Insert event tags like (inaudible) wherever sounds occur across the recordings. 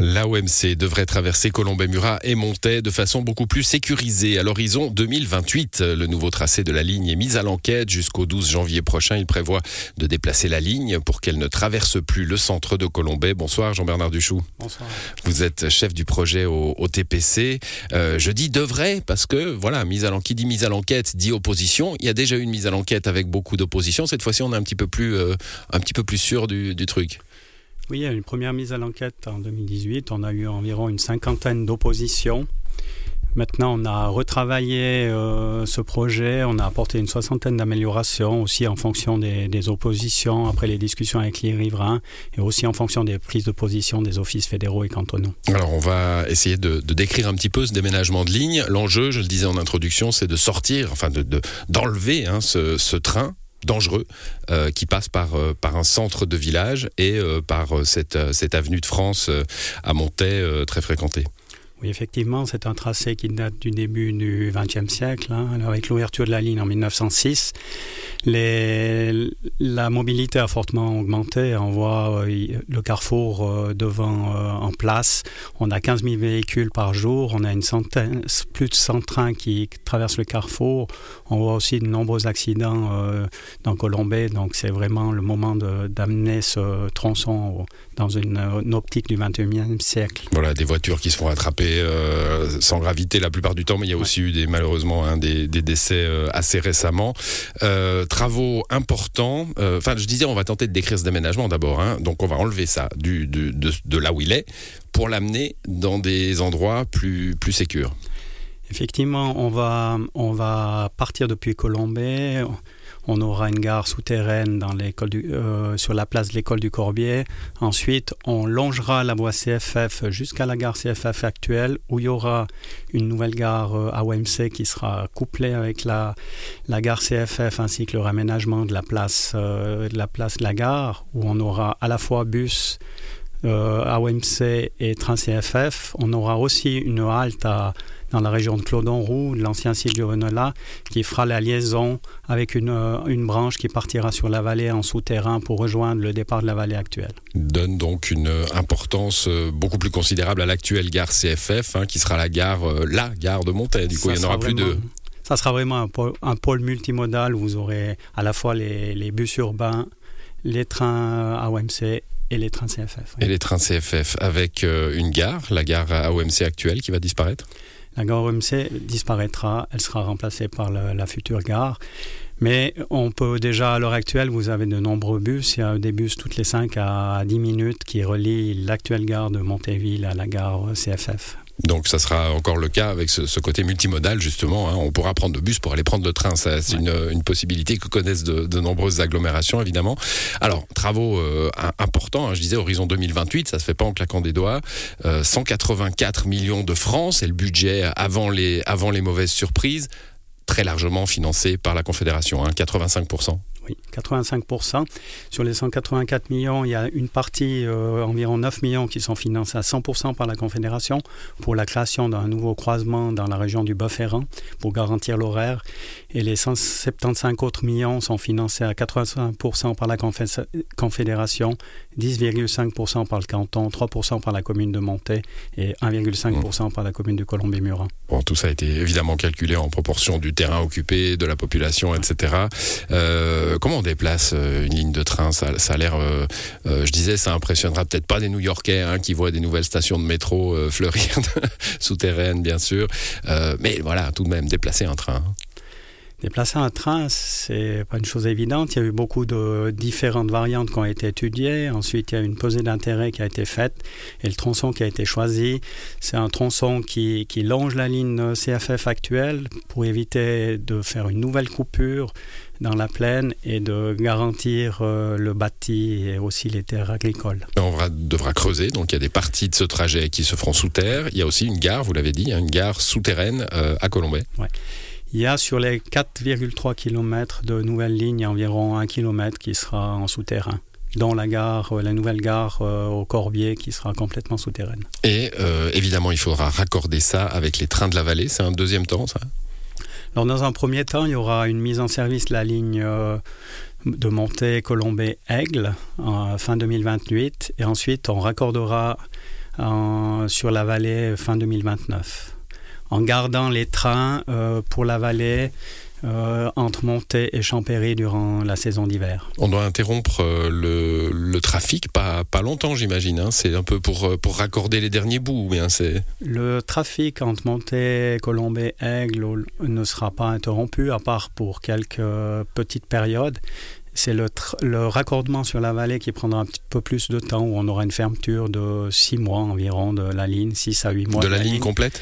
L'AOMC devrait traverser Colombey-Murat et Montaix de façon beaucoup plus sécurisée à l'horizon 2028. Le nouveau tracé de la ligne est mis à l'enquête jusqu'au 12 janvier prochain. Il prévoit de déplacer la ligne pour qu'elle ne traverse plus le centre de Colombey. Bonsoir Jean-Bernard Duchou. Bonsoir. Vous êtes chef du projet au, TPC. Euh, je dis devrait parce que voilà, mise à qui dit mise à l'enquête dit opposition. Il y a déjà eu une mise à l'enquête avec beaucoup d'opposition. Cette fois-ci, on est un petit peu plus, euh, un petit peu plus sûr du, du truc. Oui, il y a une première mise à l'enquête en 2018. On a eu environ une cinquantaine d'oppositions. Maintenant, on a retravaillé euh, ce projet, on a apporté une soixantaine d'améliorations aussi en fonction des, oppositions, après les discussions avec les riverains et aussi en fonction des prises de position des offices fédéraux et cantonaux. Alors, on va essayer de, décrire un petit peu ce déménagement de ligne. L'enjeu, je le disais en introduction, c'est de sortir, enfin d'enlever de, hein, ce train dangereux euh, qui passe par, euh, par un centre de village et euh, par cette, cette avenue de France à Montaix très fréquentée. Oui, effectivement, c'est un tracé qui date du début du XXe siècle, hein. avec l'ouverture de la ligne en 1906. Les, la mobilité a fortement augmenté. On voit euh, le carrefour euh, devant euh, en place. On a 15 000 véhicules par jour. On a plus de 100 trains qui traversent le carrefour. On voit aussi de nombreux accidents dans Colombey. Donc, c'est vraiment le moment d'amener ce tronçon dans une, une, optique du XXIe siècle. Voilà, des voitures qui se font attraper euh, sans gravité la plupart du temps, mais il y a aussi eu des, malheureusement hein, des, décès euh, assez récemment. Euh, travaux importants. Enfin, je disais, on va tenter de décrire ce déménagement d'abord. Hein. donc, on va enlever ça de, là où il est pour l'amener dans des endroits plus, plus sécurs. Effectivement, on va, on va partir depuis Colombay on aura une gare souterraine dans euh, sur la place de l'école du Corbier. Ensuite, on longera la voie CFF jusqu'à la gare CFF actuelle où il y aura une nouvelle gare euh, à OMC qui sera couplée avec la, la gare CFF ainsi que le raménagement de la place, euh, de la place de la gare où on aura à la fois bus AOMC et train CFF. On aura aussi une halte à dans la région de Clodon-Roux, l'ancien site du Renola, qui fera la liaison avec une, euh, une, branche qui partira sur la vallée en souterrain pour rejoindre le départ de la vallée actuelle. Donne donc une importance euh, beaucoup plus considérable à l'actuelle gare CFF, hein, qui sera la gare, euh, la gare de Montaigne. Du coup, il n'y en aura plus de ça sera vraiment un pôle, un pôle, multimodal où vous aurez à la fois les, les bus urbains, les trains AOMC et les trains CFF. Et les trains CFF avec une gare, la gare AOMC actuelle qui va disparaître? La gare OMC disparaîtra, elle sera remplacée par la, future gare. Mais on peut déjà, à l'heure actuelle, vous avez de nombreux bus. Il y a des bus toutes les 5 à 10 minutes qui relient l'actuelle gare de Montéville à la gare CFF. Donc ça sera encore le cas avec ce, côté multimodal justement. Hein. On pourra prendre le bus pour aller prendre le train. C'est une, possibilité que connaissent de, nombreuses agglomérations évidemment. Alors travaux euh, importants. Hein. je disais horizon 2028, ça se fait pas en claquant des doigts. 184 euh, millions de francs, c'est le budget avant les avant les mauvaises surprises, très largement financé par la Confédération, hein, 85 oui, 85%. Sur les 184 millions, il y a une partie, euh, environ 9 millions, qui sont financés à 100% par la Confédération pour la création d'un nouveau croisement dans la région du Bas-Ferrand pour garantir l'horaire. Et les 175 autres millions sont financés à 85% par la Confédération, 10,5% par le canton, 3% par la commune de Montaix et 1,5% par la commune de Colombey-Murat. Bon, tout ça a été évidemment calculé en proportion du terrain occupé, de la population, etc. Euh, comment on déplace euh, une ligne de train? Ça, a l'air, euh, euh, je disais, ça impressionnera peut-être pas des New-Yorkais hein, qui voient des nouvelles stations de métro (laughs) fleurir (laughs) souterraines, bien sûr, mais voilà, tout de même déplacer un train. Déplacer un train, c'est pas une chose évidente. Il y a eu beaucoup de différentes variantes qui ont été étudiées. Ensuite, il y a une pesée d'intérêt qui a été faite et le tronçon qui a été choisi, c'est un tronçon qui, qui longe la ligne CFF actuelle pour éviter de faire une nouvelle coupure dans la plaine et de garantir euh, le bâti et aussi les terres agricoles. On devra creuser, donc il y a des parties de ce trajet qui se feront sous terre. Il y a aussi une gare, vous l'avez dit, une gare souterraine euh, à Colombay. Ouais. Il y a sur les 4,3 km de nouvelles lignes environ 1 km qui sera en souterrain dont la gare, euh, la nouvelle gare au Corbier qui sera complètement souterraine. Et évidemment, il faudra raccorder ça avec les trains de la vallée. C'est un deuxième temps, ça? Dans un premier temps, il y aura une mise en service de la ligne euh, de monter Colombay-Aigle en fin 2028 et ensuite on raccordera sur la vallée fin 2029 en gardant les trains euh, pour la vallée euh, entre Montée et Champéry durant la saison d'hiver. On doit interrompre euh, le, trafic, pas, pas longtemps j'imagine, hein. c'est un peu pour, pour raccorder les derniers bouts. Bien, le trafic entre Montée, Colombay, Aigle ne sera pas interrompu, à part pour quelques petites périodes c'est le, le, raccordement sur la vallée qui prendra un petit peu plus de temps, où on aura une fermeture de 6 mois environ de la ligne, 6 à 8 mois. De, la, ligne complète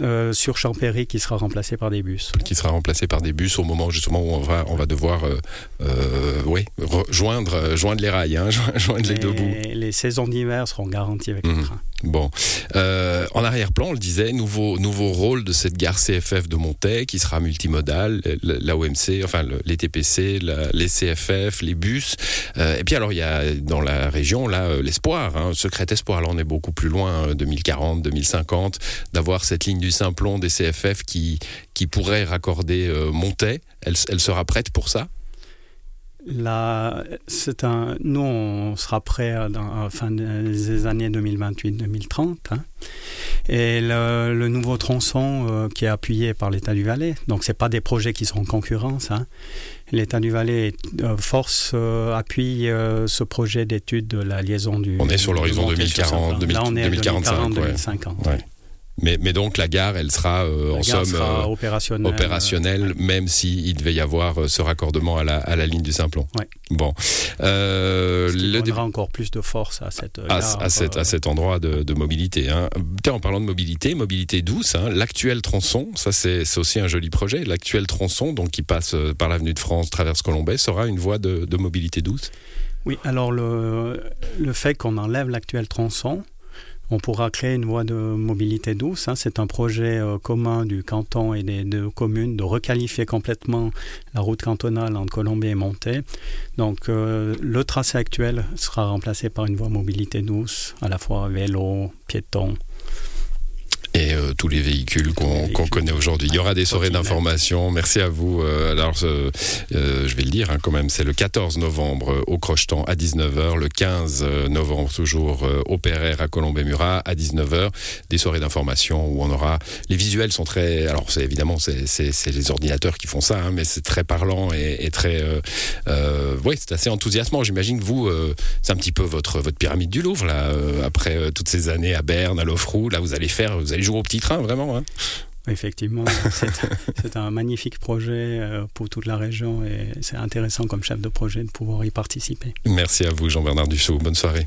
euh, sur Champéry qui sera remplacé par des bus. Qui sera remplacé par des bus au moment justement où on va, on va devoir euh, euh oui, euh, joindre les rails, hein, (laughs) joindre les, deux bouts. Les saisons d'hiver seront garanties avec le mhm. train. Bon. Euh, en arrière-plan, on le disait, nouveau, nouveau rôle de cette gare CFF de Montaigne qui sera multimodale, la OMC, enfin les TPC, les CFF, les bus. Euh, et puis alors, il y a dans la région, là, l'espoir, hein, secret espoir. Là, on est beaucoup plus loin, 2040, 2050, d'avoir cette ligne du Simplon des CFF qui, qui pourrait raccorder euh, Montet. Elle, elle, sera prête pour ça? Là, c'est un, nous, on sera prêt à, la fin des années 2028-2030. Hein. Et le, nouveau tronçon euh, qui est appuyé par l'État du Valais, donc ce pas des projets qui sont en concurrence. Hein. L'État du Valais euh, force, appuie ce projet d'étude de la liaison du. On est sur l'horizon 2040, 2045. 2050. Mais, mais, donc la gare, elle sera euh, en somme euh, opérationnelle, opérationnelle même s'il devait y avoir euh, ce raccordement à la, à la ligne du Simplon. Ouais. Bon. Euh, le donnera encore plus de force à cette à, gare, à, cet, à cet endroit de, de mobilité. Hein. En parlant de mobilité, mobilité douce, hein, l'actuel tronçon, ça c'est aussi un joli projet. L'actuel tronçon, donc qui passe par l'avenue de France, traverse Colombay, sera une voie de, de mobilité douce? Oui, alors le, le fait qu'on enlève l'actuel tronçon, on pourra créer une voie de mobilité douce. Hein. C'est un projet euh, commun du canton et des deux communes de requalifier complètement la route cantonale entre Colombie et Monté. Donc euh, le tracé actuel sera remplacé par une voie mobilité douce, à la fois vélo, piéton, et euh, tous les véhicules qu'on connaît aujourd'hui. Il y aura des soirées d'information. Merci à vous. Euh, alors, euh, je vais le dire hein, quand même, c'est le 14 novembre au Crochetan à 19h, le 15 novembre toujours au Perrer à Colombey-Murat à 19h. Des soirées d'information où on aura... Les visuels sont très... Alors, c'est évidemment, c'est les ordinateurs qui font ça, hein, mais c'est très parlant et, très... oui, c'est assez enthousiasmant. J'imagine que vous, c'est un petit peu votre, votre pyramide du Louvre, là, après toutes ces années à Berne, à Lofrou. Là, vous allez faire... Vous allez joue au petit train, vraiment. Hein. Effectivement, (laughs) c'est un magnifique projet euh, pour toute la région et c'est intéressant comme chef de projet de pouvoir y participer. Merci à vous, Jean-Bernard Dussault. Bonne soirée.